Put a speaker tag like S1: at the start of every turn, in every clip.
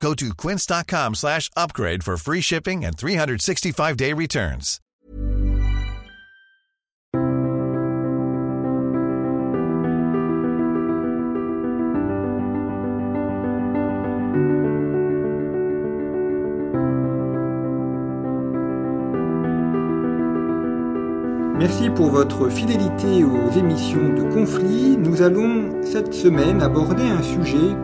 S1: Go to quince.com slash upgrade for free shipping and 365-day returns.
S2: Merci pour votre fidélité aux émissions de conflit. Nous allons cette semaine aborder un sujet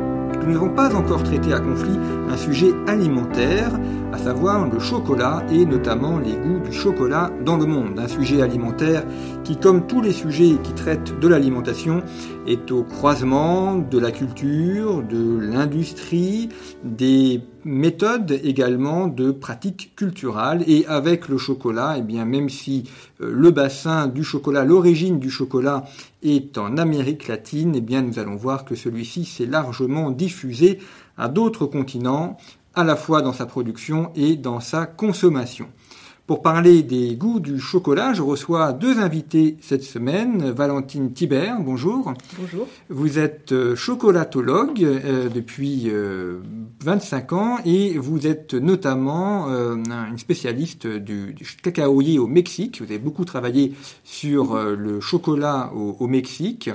S2: nous n'avons pas encore traité à conflit, un sujet alimentaire, à savoir le chocolat et notamment les goûts du chocolat dans le monde. Un sujet alimentaire qui, comme tous les sujets qui traitent de l'alimentation, est au croisement de la culture, de l'industrie, des méthodes également de pratiques culturelles. Et avec le chocolat, eh bien, même si euh, le bassin du chocolat, l'origine du chocolat est en Amérique latine, eh bien, nous allons voir que celui-ci s'est largement diffusé à d'autres continents, à la fois dans sa production et dans sa consommation. Pour parler des goûts du chocolat, je reçois deux invités cette semaine. Valentine Thibert, bonjour.
S3: Bonjour.
S2: Vous êtes euh, chocolatologue euh, depuis 25 ans et vous êtes notamment une spécialiste du, du, cacaoyer au Mexique. Vous avez beaucoup travaillé sur le chocolat au, au Mexique.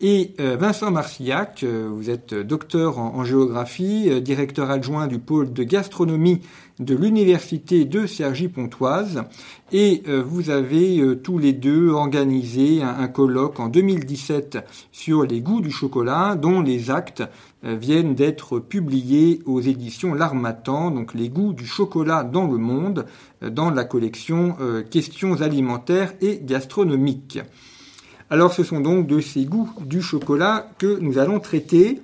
S2: Et Vincent Marcillac, vous êtes docteur en, en géographie, directeur adjoint du pôle de gastronomie de l'université de Cergy-Pontoise et vous avez tous les deux organisé un, un, colloque en 2017 sur les goûts du chocolat dont les actes viennent d'être publiés aux éditions L'Armatan, donc les goûts du chocolat dans le monde, dans la collection Questions alimentaires et gastronomiques. Alors ce sont donc de ces goûts du chocolat que nous allons traiter.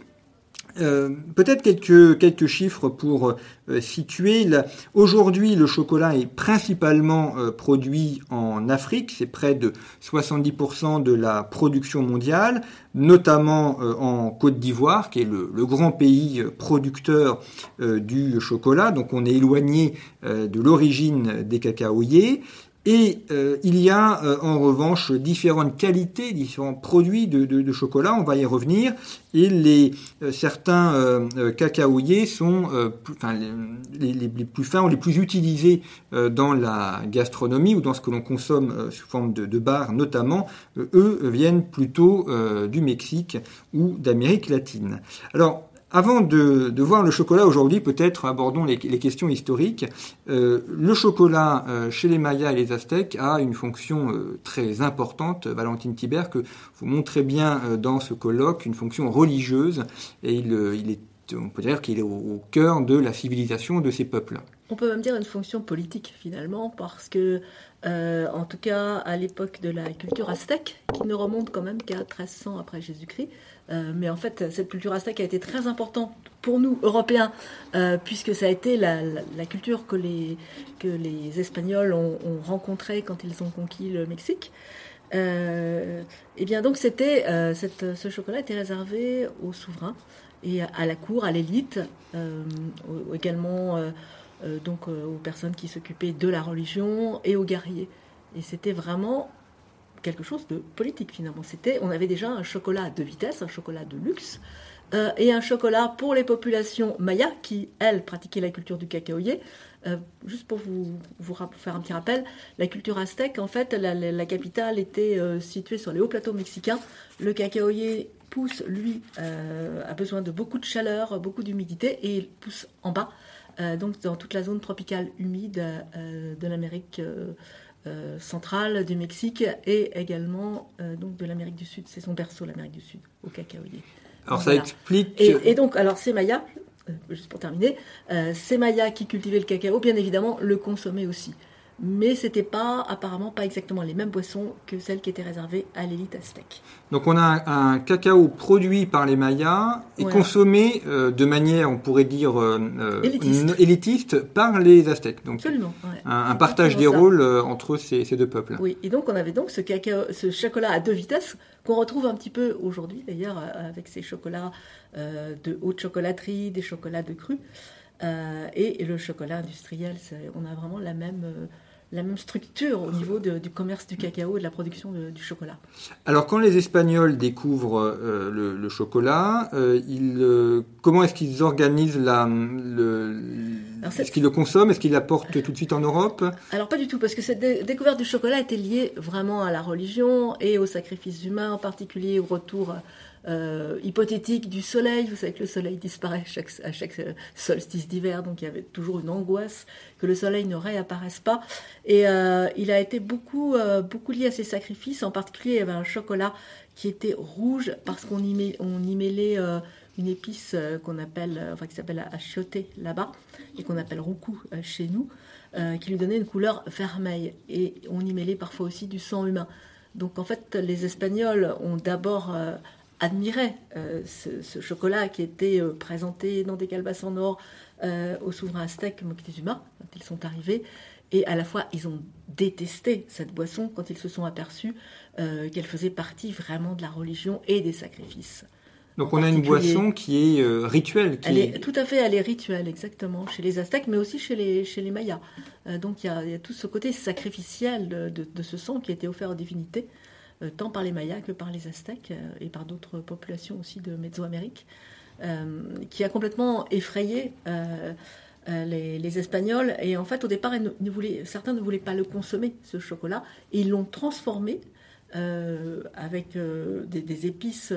S2: Euh, Peut-être quelques, quelques chiffres pour euh, situer. Aujourd'hui, le chocolat est principalement euh, produit en Afrique. C'est près de 70% de la production mondiale, notamment en Côte d'Ivoire, qui est le, le, grand pays producteur du chocolat. Donc on est éloigné de l'origine des cacaoyers. Et euh, il y a euh, en revanche différentes qualités, différents produits de, de, de, chocolat, on va y revenir. Et les, euh, certains euh, cacaoyers sont plus, enfin, les, les, plus fins ou les plus utilisés dans la gastronomie ou dans ce que l'on consomme sous forme de, de bar notamment. eux viennent plutôt du Mexique ou d'Amérique latine. Alors, avant de, voir le chocolat aujourd'hui, peut-être abordons les, questions historiques. Euh, le chocolat euh, chez les Mayas et les Aztèques a une fonction euh, très importante, Valentine Thibert, que vous montrez bien dans ce colloque, une fonction religieuse, et il est on peut dire qu'il est au, cœur de la civilisation de ces peuples.
S3: On peut même dire une fonction politique finalement, parce que, euh, en tout cas, à l'époque de la culture aztèque, qui ne remonte quand même qu'à 1300 après Jésus-Christ, euh, mais en fait, cette culture aztèque a été très importante pour nous, Européens, euh, puisque ça a été la, culture que les, que les Espagnols ont, ont rencontrée quand ils ont conquis le Mexique. Et bien donc c'était ce chocolat était réservé aux souverains et à la cour, à l'élite, également donc aux personnes qui s'occupaient de la religion et aux guerriers. Et c'était vraiment quelque chose de politique finalement. C'était, on avait déjà un chocolat de vitesse, un chocolat de luxe, euh, et un chocolat pour les populations mayas qui, elles, pratiquaient la culture du cacaoyer. Euh, juste pour vous, vous, faire un petit rappel, la culture aztèque, en fait, la, capitale était euh, située sur les hauts plateaux mexicains. Le cacaoyer pousse, lui, a besoin de beaucoup de chaleur, beaucoup d'humidité, et il pousse en bas, donc dans toute la zone tropicale humide de l'Amérique euh, centrale du Mexique et également euh, donc de l'Amérique du Sud. C'est son berceau, l'Amérique du Sud, au cacaoyer.
S2: Alors ça explique.
S3: Et, et, donc, alors ces Mayas, euh, juste pour terminer, ces Mayas qui cultivaient le cacao, bien évidemment, le consommaient aussi. Mais c'était pas apparemment pas exactement les mêmes boissons que celles qui étaient réservées à l'élite aztèque.
S2: Donc on a un, cacao produit par les Mayas et consommé euh, de manière, on pourrait dire, euh, euh, élitiste. par les Aztèques. Donc
S3: Absolument.
S2: Un, partage des rôles entre ces, deux peuples.
S3: Oui, et donc on avait donc ce, cacao, ce chocolat à deux vitesses qu'on retrouve un petit peu aujourd'hui d'ailleurs avec ces chocolats de haute chocolaterie, des chocolats de cru. et, le chocolat industriel, on a vraiment la même, la même structure au niveau du commerce du cacao et de la production du chocolat.
S2: Alors quand les Espagnols découvrent euh, le, chocolat, euh, ils, euh, comment est-ce qu'ils organisent la, le... Est-ce qu'ils le consomment? Est-ce qu'ils l'apportent tout de suite en Europe?
S3: Alors pas du tout, parce que cette découverte du chocolat était liée vraiment à la religion et au sacrifice humain, en particulier au retour euh, hypothétique du soleil. Vous savez que le soleil disparaît à chaque euh, solstice d'hiver, donc il y avait toujours une angoisse que le soleil ne réapparaisse pas. Et euh, il a été beaucoup, beaucoup lié à ces sacrifices. En particulier, il y avait un chocolat qui était rouge parce qu'on y, on y mêlait une épice qu'on appelle, enfin qui s'appelle achioté là-bas et qu'on appelle roucou chez nous, qui lui donnait une couleur vermeille. Et on y mêlait parfois aussi du sang humain. Donc en fait, les Espagnols ont d'abord admiraient euh, ce, chocolat qui était euh, présenté dans des calebasses en or euh, aux souverains aztèques Moctezuma quand ils sont arrivés. Et à la fois, ils ont détesté cette boisson quand ils se sont aperçus qu'elle faisait partie vraiment de la religion et des sacrifices.
S2: Donc on a une boisson qui est rituelle.
S3: Qui est... Tout à fait, elle est rituelle, exactement, chez les Aztèques, mais aussi chez les, chez les Mayas. donc il y, a, tout ce côté sacrificiel de, de, ce sang qui a été offert aux divinités. Euh, tant par les Mayas que par les Aztèques euh, et par d'autres populations aussi de Mésoamérique, euh, qui a complètement effrayé les, Espagnols. Et en fait, au départ, certains ne voulaient pas le consommer, ce chocolat, et ils l'ont transformé avec des, épices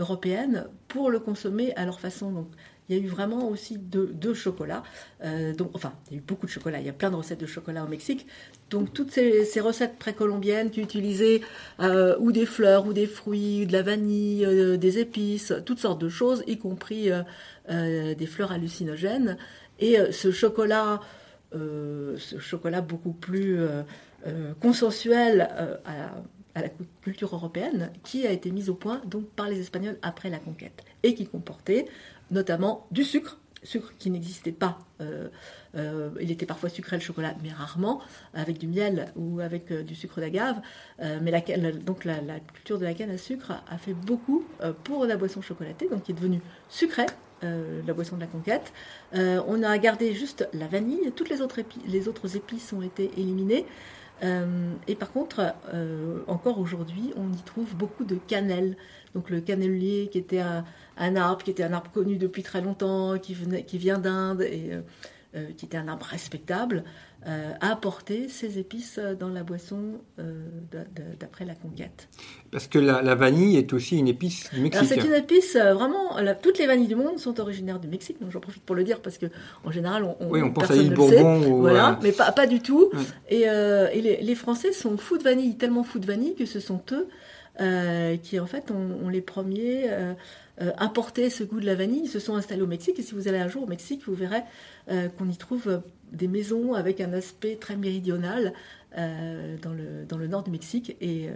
S3: européennes pour le consommer à leur façon. Il y a eu vraiment aussi deux, chocolats. Euh, donc, enfin, il y a eu beaucoup de chocolat. Il y a plein de recettes de chocolat au Mexique. Donc, toutes ces, recettes précolombiennes qui utilisaient euh, ou des fleurs, ou des fruits, de la vanille, euh, des épices, toutes sortes de choses, y compris des fleurs hallucinogènes. Et ce chocolat, ce chocolat beaucoup plus consensuel à la culture européenne qui a été mis au point donc par les Espagnols après la conquête et qui comportait notamment du sucre, sucre qui n'existait pas. Euh, euh, il était parfois sucré le chocolat, mais rarement, avec du miel ou avec euh, du sucre d'agave. mais la, donc la, culture de la canne à sucre a, fait beaucoup pour la boisson chocolatée, donc qui est devenue sucrée. la boisson de la conquête. on a gardé juste la vanille, toutes les autres, les autres épices ont été éliminées. Et par contre, encore aujourd'hui, on y trouve beaucoup de cannelle. Donc le cannelier qui était un, arbre qui était un arbre connu depuis très longtemps, qui, vient d'Inde et euh, euh, qui était un arbre respectable, euh, a apporté ces épices dans la boisson d'après la conquête.
S2: Parce que la, vanille est aussi une épice du Mexique.
S3: C'est une épice vraiment. toutes les vanilles du monde sont originaires du Mexique, donc j'en profite pour le dire parce que en général on,
S2: oui, on pense à l'île Bourbon.
S3: Ou, voilà, mais pas, pas du tout. Et, et les, les, Français sont fous de vanille, tellement fous de vanille que ce sont eux qui en fait ont, les premiers euh, importer ce goût de la vanille. Ils se sont installés au Mexique et si vous allez un jour au Mexique, vous verrez euh, qu'on y trouve euh, des maisons avec un aspect très méridional dans, le, dans le nord du Mexique. Et,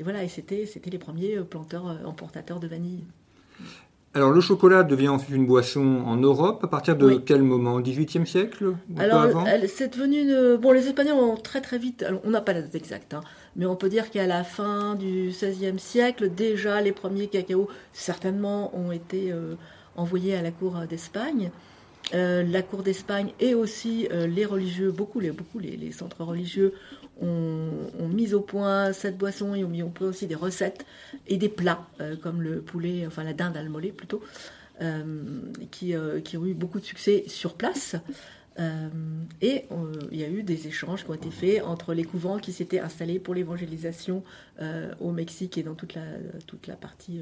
S3: voilà, et c'était, c'était les premiers planteurs importateurs de vanille.
S2: Alors le chocolat devient ensuite une boisson en Europe à partir de quel moment? 18e siècle?
S3: Alors c'est devenu bon les Espagnols ont très très vite on n'a pas la date exacte hein, mais on peut dire qu'à la fin du XVIe siècle déjà les premiers cacao certainement ont été euh, envoyés à la cour d'Espagne. Euh, la cour d'Espagne et aussi euh, les religieux, beaucoup les, centres religieux ont, mis au point cette boisson et ont mis au point aussi des recettes et des plats euh, comme le poulet, enfin la dinde mollet plutôt, euh, euh, qui, ont eu beaucoup de succès sur place. Et il y a eu des échanges qui ont été faits entre les couvents qui s'étaient installés pour l'évangélisation au Mexique et dans toute la, toute la partie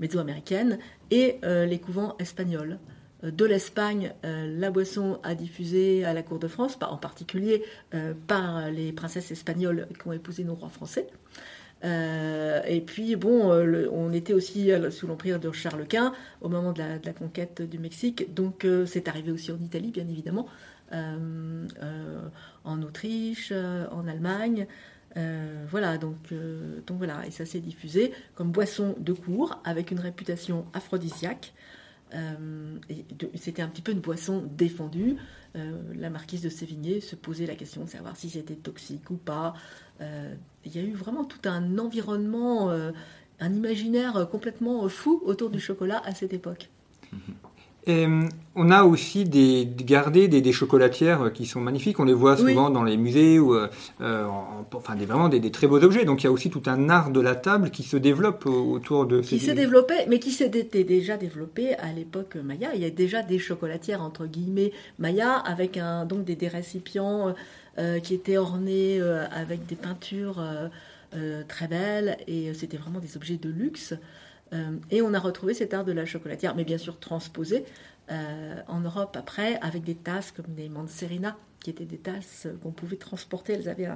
S3: mésoaméricaine et les couvents espagnols de l'Espagne, euh, la boisson a diffusé à la cour de France, en particulier euh, par les princesses espagnoles qui ont épousé nos rois français. Euh, et puis, bon, on était aussi sous l'empire de Charles Quint au moment de la, conquête du Mexique, donc c'est arrivé aussi en Italie, bien évidemment. en Autriche, en Allemagne. voilà, donc voilà, et ça s'est diffusé comme boisson de cours avec une réputation aphrodisiaque. c'était un petit peu une boisson défendue. la marquise de Sévigné se posait la question de savoir si c'était toxique ou pas. Il y a eu vraiment tout un environnement un imaginaire complètement fou autour du chocolat à cette époque.
S2: Et on a aussi des, gardé des, chocolatières qui sont magnifiques. On les voit souvent dans les musées ou euh, enfin des, vraiment des, très beaux objets. Donc il y a aussi tout un art de la table qui se développe autour de
S3: qui s'est développé, mais qui s'était déjà développé à l'époque Maya. Il y a déjà des chocolatières entre guillemets Maya avec un donc des, récipients euh, qui étaient ornés euh, avec des peintures. Euh, très belles et c'était vraiment des objets de luxe. Euh, et on a retrouvé cet art de la chocolatière, mais bien sûr transposé euh, en Europe après avec des tasses comme des Manserina qui étaient des tasses qu'on pouvait transporter. Elles avaient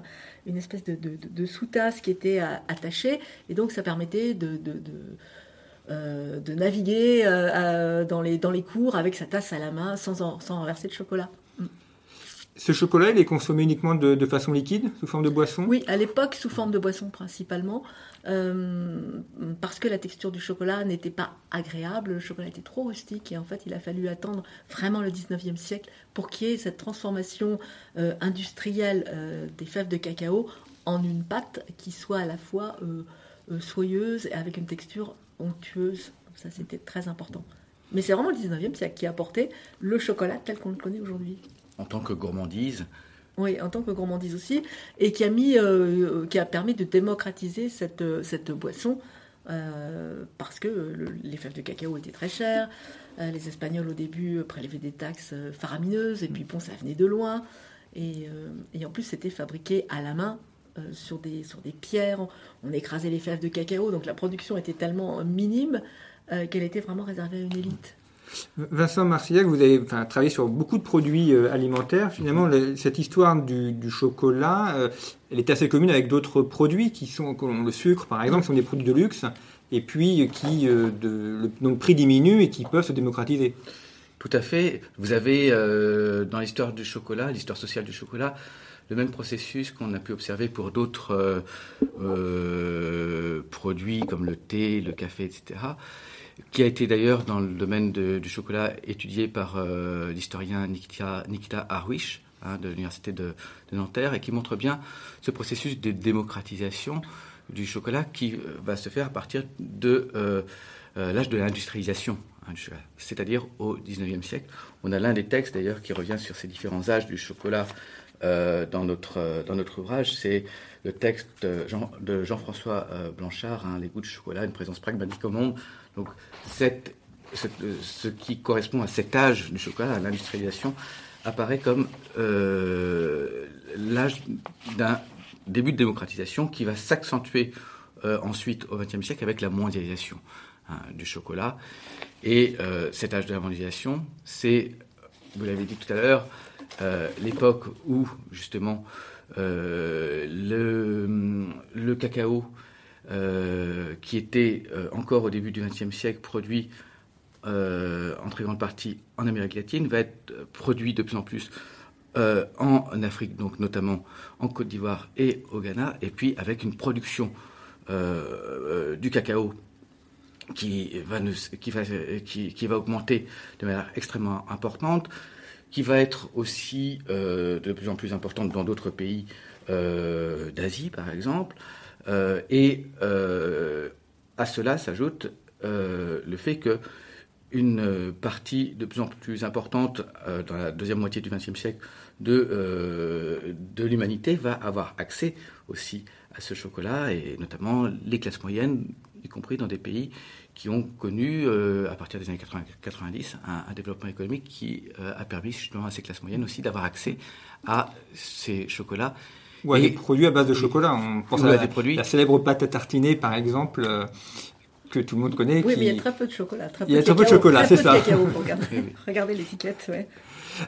S3: une espèce de, sous-tasse qui était attachée, et donc ça permettait de, naviguer dans, les, dans les cours avec sa tasse à la main sans, sans renverser de chocolat.
S2: Ce chocolat, il est consommé uniquement de, façon liquide, sous forme de boisson?
S3: Oui, à l'époque, sous forme de boisson principalement, euh, parce que la texture du chocolat n'était pas agréable, le chocolat était trop rustique, et en fait, il a fallu attendre vraiment le 19e siècle pour qu'il y ait cette transformation euh, industrielle euh, des fèves de cacao en une pâte qui soit à la fois soyeuse et avec une texture onctueuse. Ça, c'était très important. Mais c'est vraiment le 19e siècle qui a apporté le chocolat tel qu'on le connaît aujourd'hui
S4: en tant que gourmandise.
S3: Oui, en tant que gourmandise aussi, et qui a, mis, euh, qui a permis de démocratiser cette, euh, cette boisson, euh, parce que les fèves de cacao étaient très chères, les Espagnols au début prélevaient des taxes faramineuses, et puis bon, ça venait de loin, et, et en plus c'était fabriqué à la main sur, des, sur des pierres, on écrasait les fèves de cacao, donc la production était tellement minime qu'elle était vraiment réservée à une élite.
S2: Vincent Marcillac, vous avez travaillé sur beaucoup de produits euh, alimentaires. Finalement, cette histoire du, chocolat, euh, elle est assez commune avec d'autres produits qui sont, comme le sucre par exemple, qui sont des produits de luxe, et puis qui, euh, de, le, prix diminue et qui peuvent se démocratiser.
S4: Tout à fait. Vous avez dans l'histoire du chocolat, l'histoire sociale du chocolat, le même processus qu'on a pu observer pour d'autres produits comme le thé, le café, etc qui a été d'ailleurs dans le domaine du chocolat étudié par euh, l'historien Nikita, Nikita hein, de l'université de, Nanterre et qui montre bien ce processus de démocratisation du chocolat qui euh, va se faire à partir de euh, l'âge de l'industrialisation. Hein, c'est-à-dire au 19e siècle. On a l'un des textes d'ailleurs qui revient sur ces différents âges du chocolat dans, notre, dans notre ouvrage, c'est le texte de, Jean, françois Blanchard, hein, Les goûts du chocolat, une présence pragmatique au monde, donc, ce qui correspond à cet âge du chocolat, à l'industrialisation, apparaît comme euh, l'âge d'un début de démocratisation qui va s'accentuer euh, ensuite au XXe siècle avec la mondialisation hein, du chocolat. Et euh, cet âge de la mondialisation, c'est, vous l'avez dit tout à l'heure, l'époque où justement le, cacao euh, qui était euh, encore au début du XXe siècle produit euh, en très grande partie en Amérique latine, va être produit de plus en plus en Afrique, donc notamment en Côte d'Ivoire et au Ghana, et puis avec une production du cacao qui, va, augmenter de manière extrêmement importante, qui va être aussi de plus en plus importante dans d'autres pays d'Asie, par exemple. Euh, et euh, à cela s'ajoute euh, le fait que une partie de plus en plus importante dans la deuxième moitié du XXe siècle de, de l'humanité va avoir accès aussi à ce chocolat, et notamment les classes moyennes, y compris dans des pays qui ont connu, à partir des années 80, 90, un, développement économique qui a permis justement à ces classes moyennes aussi d'avoir accès à ces chocolats
S2: ou à des produits à base de chocolat. On pense à, la, produits. la célèbre pâte à tartiner, par exemple, euh, que tout le monde connaît.
S3: Oui, mais il y a très peu de chocolat. Très
S2: peu il y a très peu de chocolat, c'est ça.
S3: regardez, l'étiquette, ouais.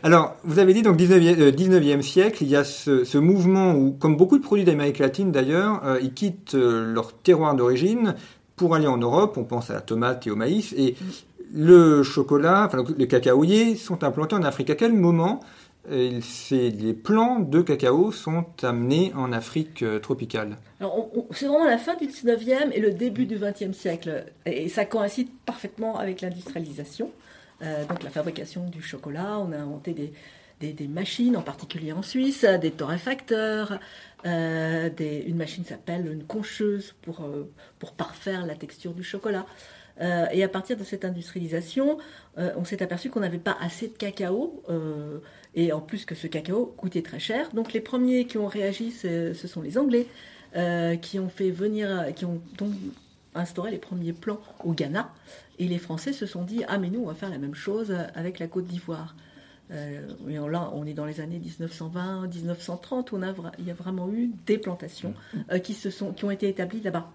S2: Alors, vous avez dit donc 19e, 19e siècle, il y a ce, ce, mouvement où, comme beaucoup de produits d'Amérique latine d'ailleurs, euh, ils quittent euh, leur terroir d'origine pour aller en Europe. On pense à la tomate et au maïs. Et le chocolat, enfin le cacaoyer sont implantés en Afrique. À quel moment les plants de cacao sont amenés en Afrique tropicale
S3: C'est vraiment la fin du 19e et le début du 20e siècle. Et ça coïncide parfaitement avec l'industrialisation. donc la fabrication du chocolat, on a inventé des, machines, en particulier en Suisse, des torréfacteurs. Euh, une machine s'appelle une concheuse pour, euh, parfaire la texture du chocolat. Euh, et à partir de cette industrialisation, on s'est aperçu qu'on n'avait pas assez de cacao, et en plus que ce cacao coûtait très cher. Donc les premiers qui ont réagi, ce sont les Anglais, qui ont fait venir, qui ont donc instauré les premiers plans au Ghana. Et les Français se sont dit, ah mais nous, on va faire la même chose avec la Côte d'Ivoire. Euh, là, on est dans les années 1920, 1930, où on a, il y a vraiment eu des plantations mm. euh, qui, se sont, qui ont été établies là-bas.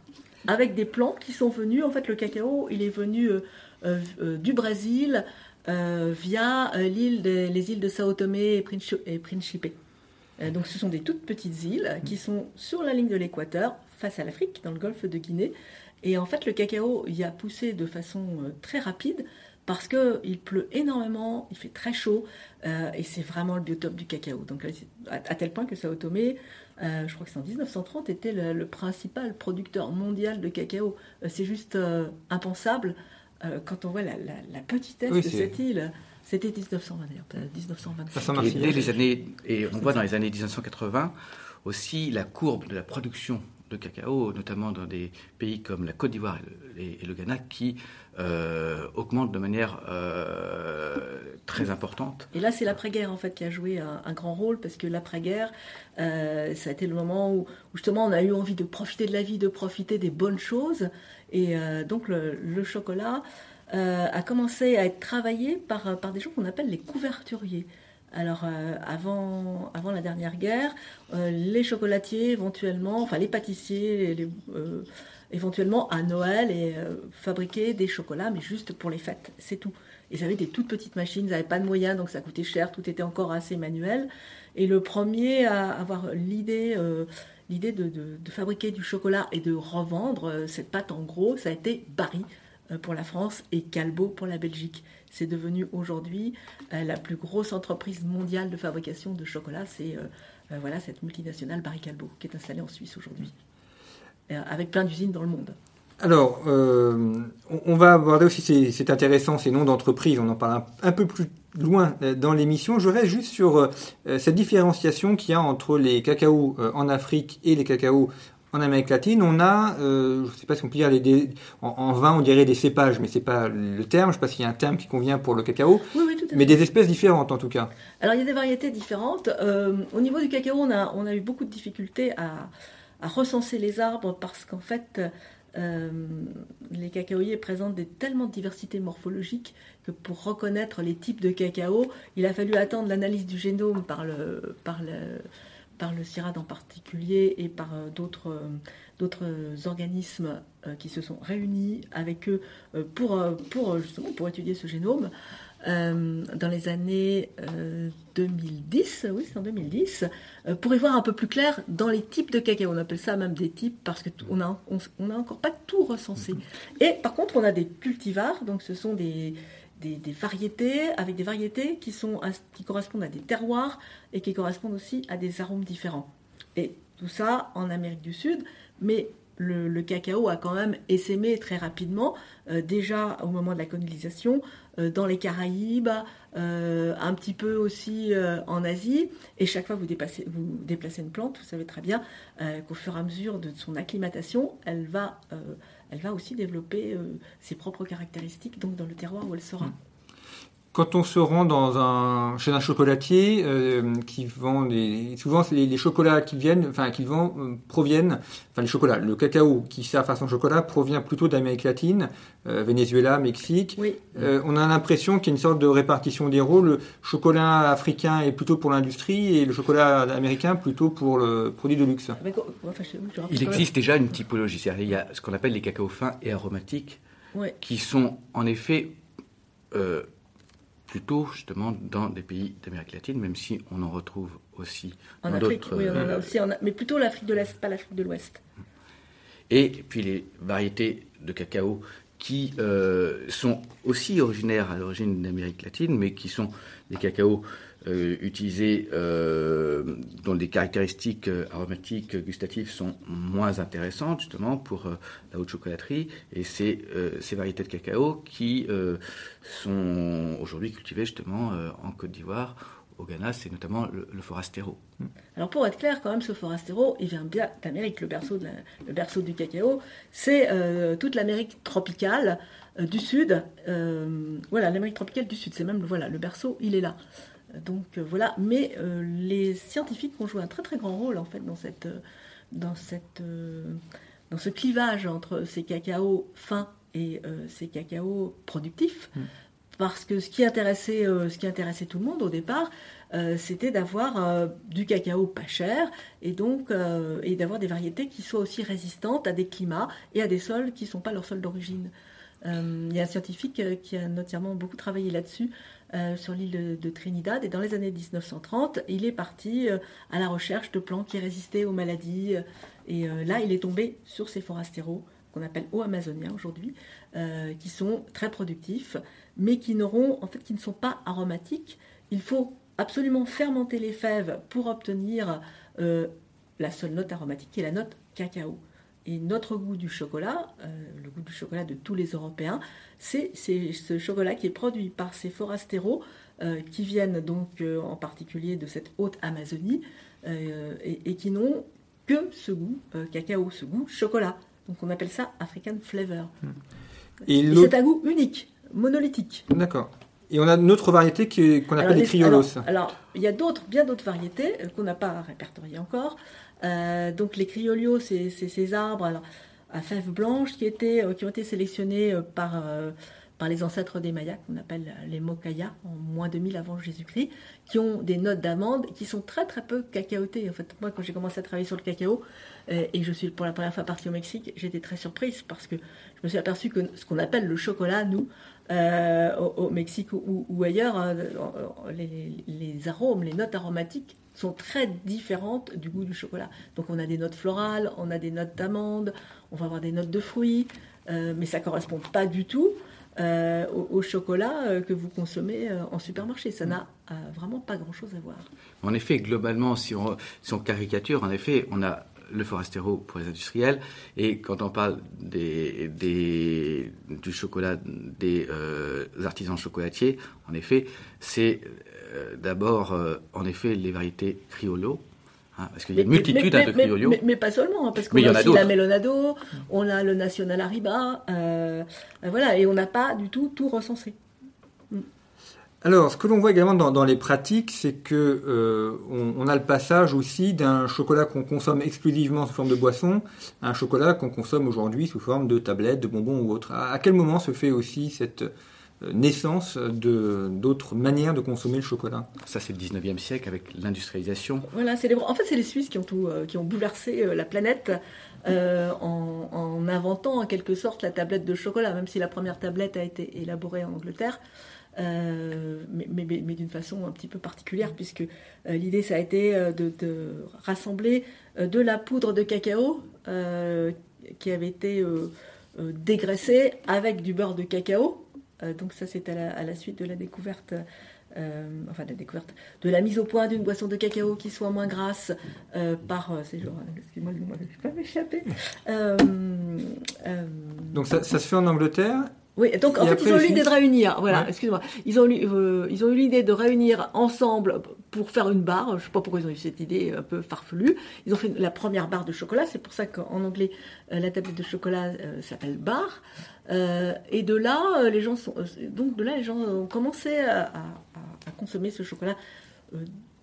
S3: Avec des plants qui sont venus, en fait, le cacao, il est venu euh, du Brésil via l'île les îles de Sao Tomé et Principe. donc, ce sont des toutes petites îles qui sont sur la ligne de l'équateur, face à l'Afrique, dans le golfe de Guinée. Et en fait, le cacao y a poussé de façon très rapide parce qu'il pleut énormément, il fait très chaud, euh, et c'est vraiment le biotope du cacao. Donc, à, tel point que Sao Tomé, euh, je crois que c'est en 1930, était le, principal producteur mondial de cacao. Euh, c'est juste impensable quand on voit la, petitesse de cette île. C'était 1920 d'ailleurs, 1925.
S4: Et dès les années, et on voit dans les années 1980 aussi la courbe de la production de cacao, notamment dans des pays comme la Côte d'Ivoire et, le Ghana, qui euh, augmente de manière euh, très importante.
S3: Et là, c'est l'après-guerre en fait qui a joué un, grand rôle parce que l'après-guerre, euh, ça a été le moment où, justement on a eu envie de profiter de la vie, de profiter des bonnes choses, et donc le, chocolat a commencé à être travaillé par, par des gens qu'on appelle les couverturiers. Alors, avant, avant la dernière guerre, les chocolatiers, éventuellement, enfin les pâtissiers, éventuellement à Noël et euh, fabriquer des chocolats, mais juste pour les fêtes, c'est tout. Ils avaient des toutes petites machines, ils n'avaient pas de moyens, donc ça coûtait cher, tout était encore assez manuel. Et le premier à avoir l'idée euh, l'idée de, fabriquer du chocolat et de revendre euh, cette pâte en gros, ça a été Barry pour la France et Calbo pour la Belgique. C'est devenu aujourd'hui la plus grosse entreprise mondiale de fabrication de chocolat. C'est voilà cette multinationale Barry Calbo qui est installée en Suisse aujourd'hui. Euh, avec plein d'usines dans le monde.
S2: Alors, euh, on va aborder aussi, c'est intéressant, ces noms d'entreprise, on en parle un, peu plus loin euh, dans l'émission. Je reste juste sur cette différenciation qu'il y a entre les cacaos en Afrique et les cacaos en Amérique latine. On a, je ne sais pas si on peut dire, les, en, vin on dirait des cépages, mais ce n'est pas le terme, je ne sais pas s'il y a un terme qui convient pour le cacao,
S3: oui, oui, tout à
S2: mais des espèces différentes en tout cas.
S3: Alors il y a des variétés différentes. au niveau du cacao, on a, on a eu beaucoup de difficultés à à recenser les arbres parce qu'en fait, euh, les cacaoyers présentent tellement de diversité morphologique que pour reconnaître les types de cacao, il a fallu attendre l'analyse du génome par le, par CIRAD en particulier et par euh, d'autres, euh, organismes qui se sont réunis avec eux pour étudier ce génome. Euh, dans les années 2010, euh, oui c'est en 2010, euh, pour y voir un peu plus clair dans les types de cacao. On appelle ça même des types parce qu'on n'a a encore pas tout recensé. Et par contre, on a des cultivars, donc ce sont des, des, variétés, avec des variétés qui, sont, qui correspondent à des terroirs et qui correspondent aussi à des arômes différents. Et tout ça en Amérique du Sud, mais le, cacao a quand même essaimé très rapidement, déjà au moment de la colonisation, euh, dans les Caraïbes, euh, un petit peu aussi euh, en Asie. Et chaque fois que vous, déplacez, une plante, vous savez très bien qu'au fur et à mesure de son acclimatation, elle va, elle va aussi développer ses propres caractéristiques, donc dans le terroir où elle sera.
S2: Quand on se rend dans un, chez un chocolatier euh, qui vend des, souvent les, chocolats qui viennent, enfin qui vend euh, proviennent, enfin les chocolats, le cacao qui sert à son chocolat provient plutôt d'Amérique latine, euh, Venezuela, Mexique.
S3: Oui.
S2: on a l'impression qu'il y a une sorte de répartition des rôles. Le chocolat africain est plutôt pour l'industrie et le chocolat américain plutôt pour le produit de luxe.
S4: Il existe déjà une typologie, il y a ce qu'on appelle les cacaos fins et aromatiques, qui sont en effet plutôt justement dans des pays d'Amérique latine, même si on en retrouve aussi
S3: en Afrique. Oui, on en a euh, aussi, mais plutôt l'Afrique de l'Est, pas l'Afrique de l'Ouest.
S4: Et puis les variétés de cacao qui euh, sont aussi originaires à l'origine d'Amérique latine, mais qui sont des cacaos euh, utilisés dont les caractéristiques aromatiques gustatives sont moins intéressantes justement pour la haute chocolaterie et c'est ces variétés de cacao qui sont aujourd'hui cultivées justement en Côte d'Ivoire au Ghana, c'est notamment le, forastero.
S3: Alors pour être clair, quand même, ce forastero, il vient bien d'Amérique, le berceau, le du cacao. C'est euh, toute l'Amérique tropicale euh, du Sud. Euh, voilà, l'Amérique tropicale du Sud, c'est même voilà, le berceau, il est là. Donc voilà, mais les scientifiques ont joué un très très grand rôle en fait dans cette, dans cette, dans ce clivage entre ces cacaos fins et ces cacaos productifs. Mm parce que ce qui intéressait, euh, ce qui intéressait tout le monde au départ, euh, c'était d'avoir euh, du cacao pas cher et donc et d'avoir des variétés qui soient aussi résistantes à des climats et à des sols qui ne sont pas leur sol d'origine. Il y a un scientifique qui a notamment beaucoup travaillé là-dessus sur l'île de, Trinidad et dans les années 1930, il est parti à la recherche de plants qui résistaient aux maladies et là, il est tombé sur ces forastéraux qu'on appelle eau amazoniens aujourd'hui, qui sont très productifs mais qui n'auront, en fait, qui ne sont pas aromatiques. Il faut absolument fermenter les fèves pour obtenir euh, la seule note aromatique qui est la note cacao. Et notre goût du chocolat, euh, le goût du chocolat de tous les Européens, c'est ce chocolat qui est produit par ces forastéraux euh, qui viennent donc en particulier de cette haute Amazonie et, qui n'ont que ce goût cacao, ce goût chocolat. Donc on appelle ça African flavor. Hmm. Et, et c'est un goût unique monolithique.
S2: D'accord. Et on a une autre variété qu'on appelle les, criolos.
S3: Alors, il y a d'autres, bien d'autres variétés euh, qu'on n'a pas répertoriées encore. Euh, donc les criolios, c'est ces arbres à fèves blanches qui, euh, ont été sélectionnés par, par les ancêtres des Mayas, qu'on appelle les Mokayas, en moins 2000 avant Jésus-Christ, qui ont des notes d'amande qui sont très très peu cacaotées. En fait, moi, quand j'ai commencé à travailler sur le cacao, et je suis pour la première fois partie au Mexique, j'étais très surprise parce que je me suis aperçu que ce qu'on appelle le chocolat, nous, euh, au, Mexique ou, ailleurs, hein, les, arômes, les notes aromatiques sont très différentes du goût du chocolat. Donc on a des notes florales, on a des notes d'amande, on va avoir des notes de fruits, euh, mais ça ne correspond pas du tout euh, au, chocolat que vous consommez en supermarché. Ça n'a vraiment pas grand-chose à voir.
S4: En effet, globalement, si on, si on caricature, en effet, on a le forastero pour les industriels. Et quand on parle des, du chocolat des euh, artisans chocolatiers, en effet, c'est euh, d'abord, euh, en effet, les variétés criollo. Hein, parce qu'il y a une multitude
S3: mais,
S4: de criollo.
S3: Mais, pas seulement, hein, parce qu'on a, aussi la Melonado, on a le National Arriba, voilà, et on n'a pas du tout tout recensé.
S2: Alors, ce que l'on voit également dans, les pratiques, c'est que euh, on, a le passage aussi d'un chocolat qu'on consomme exclusivement sous forme de boisson à un chocolat qu'on consomme aujourd'hui sous forme de tablettes, de bonbons ou autre. À, quel moment se fait aussi cette euh, naissance d'autres manières de consommer le chocolat
S4: Ça, c'est le 19e siècle avec l'industrialisation.
S3: Voilà, c'est en fait, c'est les Suisses qui ont, tout, euh, qui ont bouleversé la planète en, en, inventant en quelque sorte la tablette de chocolat, même si la première tablette a été élaborée en Angleterre. Euh, mais, mais, d'une façon un petit peu particulière, puisque euh, l'idée, ça a été euh, de, rassembler de la poudre de cacao qui avait été dégraissée avec du beurre de cacao. Donc ça, c'est à, la, suite de la découverte enfin la découverte, de la mise au point d'une boisson de cacao qui soit moins grasse par, c'est genre, excusez-moi, le pas m'échapper.
S2: Donc ça, ça, se fait en Angleterre
S3: oui, donc en fait, ils ont eu l'idée de réunir, voilà, excuse-moi, ils ont, eu, euh, ils ont eu l'idée de réunir ensemble pour faire une barre, je sais pas pourquoi ils ont eu cette idée un peu farfelue, ils ont fait la première barre de chocolat, c'est pour ça qu'en anglais, euh, la tablette de chocolat euh, s'appelle barre, et de là, les gens sont, donc de là, les gens ont commencé à, consommer ce chocolat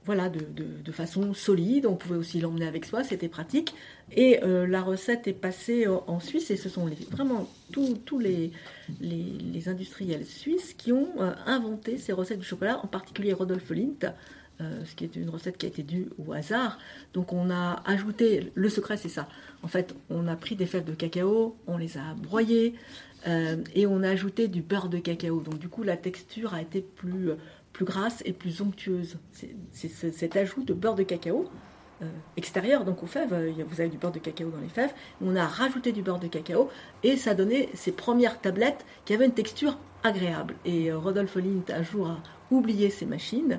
S3: voilà, de, façon solide. On pouvait aussi l'emmener avec soi, c'était pratique. Et euh, la recette est passée en Suisse, et ce sont vraiment tous les, les, industriels suisses qui ont euh, inventé ces recettes de chocolat, en particulier Rodolphe Lindt, euh, ce qui est une recette qui a été due au hasard. Donc on a ajouté, le secret c'est ça, en fait on a pris des fèves de cacao, on les a broyées, et on a ajouté du beurre de cacao. Donc du coup la texture a été plus plus grasse et plus onctueuse. C'est cet ajout de beurre de cacao extérieur, donc aux fèves. Vous avez du beurre de cacao dans les fèves. On a rajouté du beurre de cacao et ça donnait ces premières tablettes qui avaient une texture agréable. Et Rodolphe Lint, un jour, a oublié ces machines.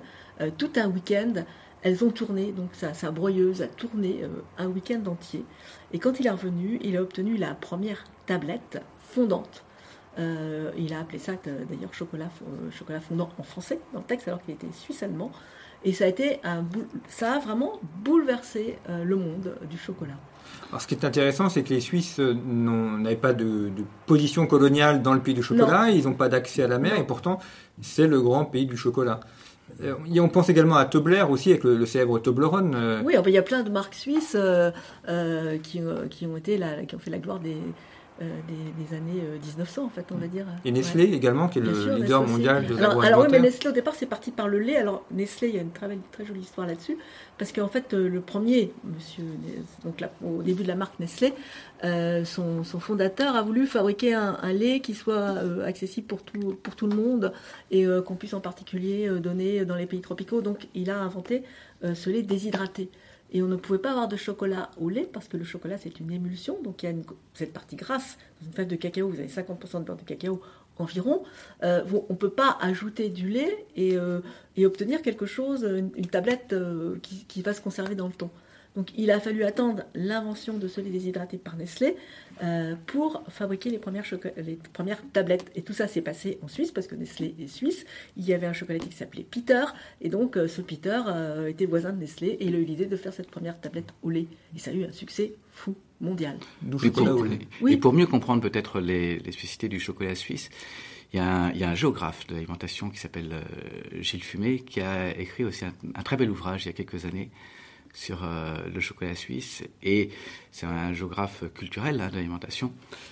S3: tout un week-end, elles ont tourné, donc sa, sa broyeuse a tourné un week-end entier. Et quand il est revenu, il a obtenu la première tablette fondante. Euh, il a appelé ça d'ailleurs chocolat, euh, chocolat fondant en français dans le texte alors qu'il était suisse-allemand. Et ça a, été un, ça a vraiment bouleversé euh, le monde du chocolat.
S2: Alors, ce qui est intéressant, c'est que les Suisses n'avaient pas de, position coloniale dans le pays du chocolat, ils n'ont pas d'accès à la mer, et pourtant, c'est le grand pays du chocolat. On pense également à Tobler aussi, avec le, célèbre Toblerone.
S3: Oui, il y a plein de marques suisses qui, qui, ont été qui ont fait la gloire des, euh, des, années 1900, euh, en fait, on va dire.
S2: Et Nestlé également, qui est le leader mondial de
S3: alors, alors oui, mais Nestlé, au départ, c'est parti par le lait. Alors, Nestlé, il y a une très, très jolie histoire là-dessus, parce qu'en fait, euh, le premier, monsieur, donc au début de la marque Nestlé, son, fondateur a voulu fabriquer un, lait qui soit accessible pour tout, pour tout le monde et qu'on puisse en particulier donner dans les pays tropicaux. Donc, il a inventé ce lait déshydraté. Et on ne pouvait pas avoir de chocolat au lait parce que le chocolat c'est une émulsion, donc il y a cette partie grasse. Dans une fève de cacao, vous avez 50% de beurre de cacao environ. Euh, on ne peut pas ajouter du lait et, euh, obtenir quelque chose, une, tablette euh, qui, va se conserver dans le temps. Donc il a fallu attendre l'invention de ce lait déshydraté par Nestlé euh, pour fabriquer les premières, les premières tablettes. Et tout ça s'est passé en Suisse parce que Nestlé est suisse. Il y avait un chocolatier qui s'appelait Peter et donc euh, ce Peter euh, était voisin de Nestlé et il a eu l'idée de faire cette première tablette au lait. Et ça a eu un succès fou mondial.
S4: Et pour, oui. et pour mieux comprendre peut-être les, spécificités du chocolat suisse, il y, a un, il y, a un, géographe de l'alimentation qui s'appelle Gilles Fumé qui a écrit aussi un, très bel ouvrage il y a quelques années sur euh, le chocolat suisse et c'est un géographe culturel hein, de.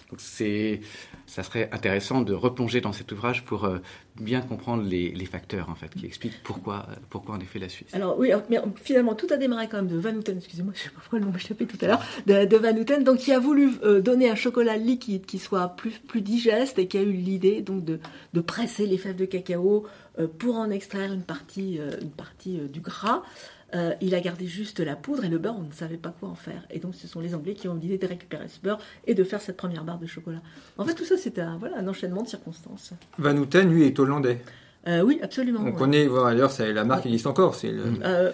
S4: Donc c'est, ça serait intéressant de replonger dans cet ouvrage pour euh, bien comprendre les, facteurs en fait qui expliquent pourquoi, pourquoi en effet la Suisse.
S3: Alors oui, mais finalement tout a démarré quand même de Van Houten, excusez-moi, je sais pas pourquoi le nom m'échappait tout à l'heure, de, Van Houten, donc qui a voulu euh, donner un chocolat liquide qui soit plus, plus digeste et qui a eu l'idée donc de, de presser les fèves de cacao pour en extraire une partie, une partie du gras. Euh, il a gardé juste la poudre et le beurre, on ne savait pas quoi en faire. Et donc, ce sont les Anglais qui ont l'idée de récupérer ce beurre et de faire cette première barre de chocolat. En fait, tout ça, c'était un, voilà, un enchaînement de circonstances.
S2: Van Houten, lui, est hollandais.
S3: Euh, oui, absolument.
S2: On connaît, d'ailleurs, la marque existe encore. C'est
S3: euh,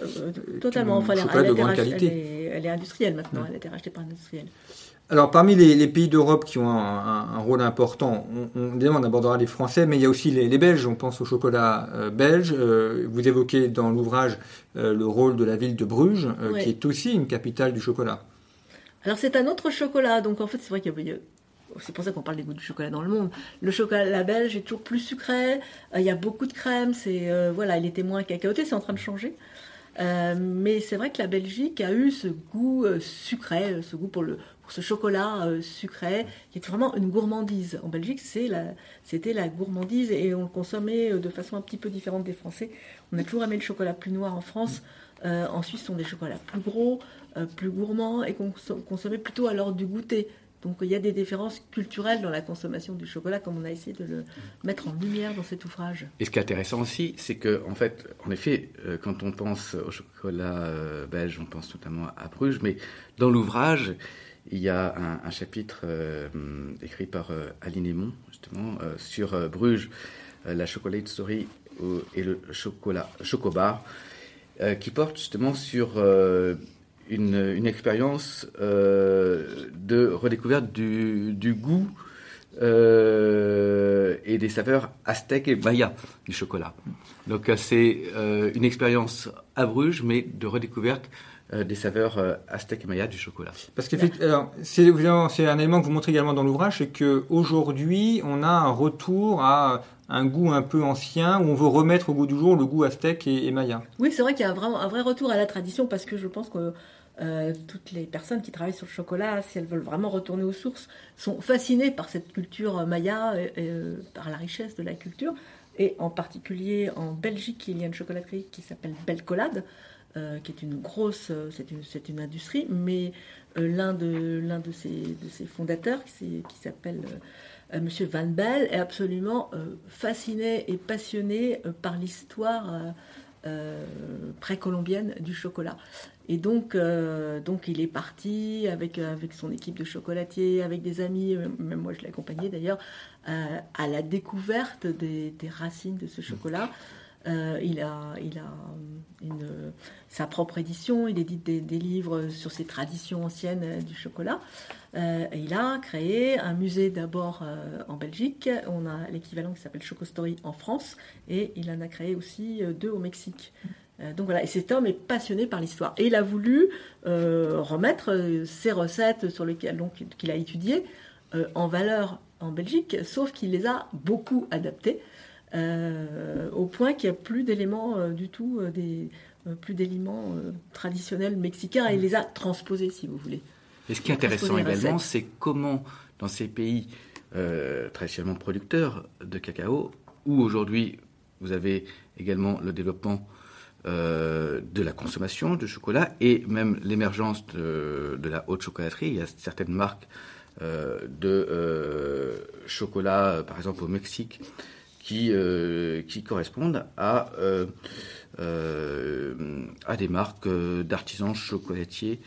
S3: totalement. Enfin, elle, de qualité. Elle est, industrielle maintenant. Elle a été rachetée par un industriel.
S2: Alors, parmi les, pays d'Europe qui ont un, rôle important, on, on, abordera les Français, mais il y a aussi les, Belges. On pense au chocolat euh, belge. Euh, vous évoquez dans l'ouvrage euh, le rôle de la ville de Bruges, qui est aussi une capitale du chocolat.
S3: Alors, c'est un autre chocolat. Donc, en fait, c'est vrai qu'il y a c'est pour ça qu'on parle des goûts du chocolat dans le monde. Le chocolat belge est toujours plus sucré. il y a beaucoup de crème. C'est voilà, il était moins cacaoté. C'est en train de changer. mais c'est vrai que la Belgique a eu ce goût sucré, ce goût pour le, pour ce chocolat euh, sucré, qui est vraiment une gourmandise. En Belgique, c'était la, gourmandise et on le consommait euh, de façon un petit peu différente des Français. On a toujours aimé le chocolat plus noir en France. Euh, en Suisse, ce sont des chocolats plus gros, plus gourmands et qu'on consommait plutôt à l'heure du goûter. Donc il y a des différences culturelles dans la consommation du chocolat, comme on a essayé de le mettre en lumière dans cet ouvrage.
S4: Et ce qui est intéressant aussi, c'est que, en fait, en effet, quand on pense au chocolat belge, on pense notamment à Bruges, mais dans l'ouvrage, il y a un, chapitre euh, écrit par euh, Aline Aymon, justement, euh, sur Bruges, la chocolate story et le chocolat chocobar, qui porte justement sur une, expérience de redécouverte du, goût et des saveurs aztèques et mayas du chocolat. Donc c'est une expérience à Bruges, mais de redécouverte euh, des saveurs euh, aztèques et mayas du chocolat.
S2: Parce que c'est un élément que vous montrez également dans l'ouvrage, c'est qu'aujourd'hui, on a un retour à un goût un peu ancien où on veut remettre au goût du jour le goût aztèque et, maya.
S3: Oui, c'est vrai qu'il y a un, un vrai retour à la tradition parce que je pense que euh, toutes les personnes qui travaillent sur le chocolat, si elles veulent vraiment retourner aux sources, sont fascinées par cette culture maya, et, par la richesse de la culture. Et en particulier en Belgique, il y a une chocolaterie qui s'appelle Belcolade, euh, qui est une grosse, euh, c'est une, une, industrie, mais euh, l'un de, l'un de, ses, de ses fondateurs, qui, s'appelle Monsieur Van Bell, est absolument fasciné et passionné par l'histoire précolombienne du chocolat. Et donc, donc il est parti avec, avec son équipe de chocolatiers, avec des amis, même moi je l'ai accompagné d'ailleurs, à la découverte des, des, racines de ce chocolat. Euh, il a, une, sa propre édition, il édite des, livres sur ses traditions anciennes du chocolat. Euh, il a créé un musée d'abord euh, en Belgique, on a l'équivalent qui s'appelle Chocostory en France, et il en a créé aussi deux au Mexique. donc voilà, et cet homme est passionné par l'histoire. Et il a voulu remettre ses recettes sur lesquelles qu'il a étudiées en valeur en Belgique, sauf qu'il les a beaucoup adaptées. Euh, au point qu'il n'y a plus d'éléments euh, du tout, euh, des, plus d'éléments traditionnels mexicains, et il les a transposés, si vous voulez.
S4: Et ce qui est intéressant également, c'est comment, dans ces pays traditionnellement producteurs de cacao, où aujourd'hui vous avez également le développement de la consommation de chocolat et même l'émergence de, de, la haute chocolaterie. Il y a certaines marques de chocolat, par exemple au Mexique, qui, euh, qui correspondent à, euh, euh, à des marques d'artisans chocolatiers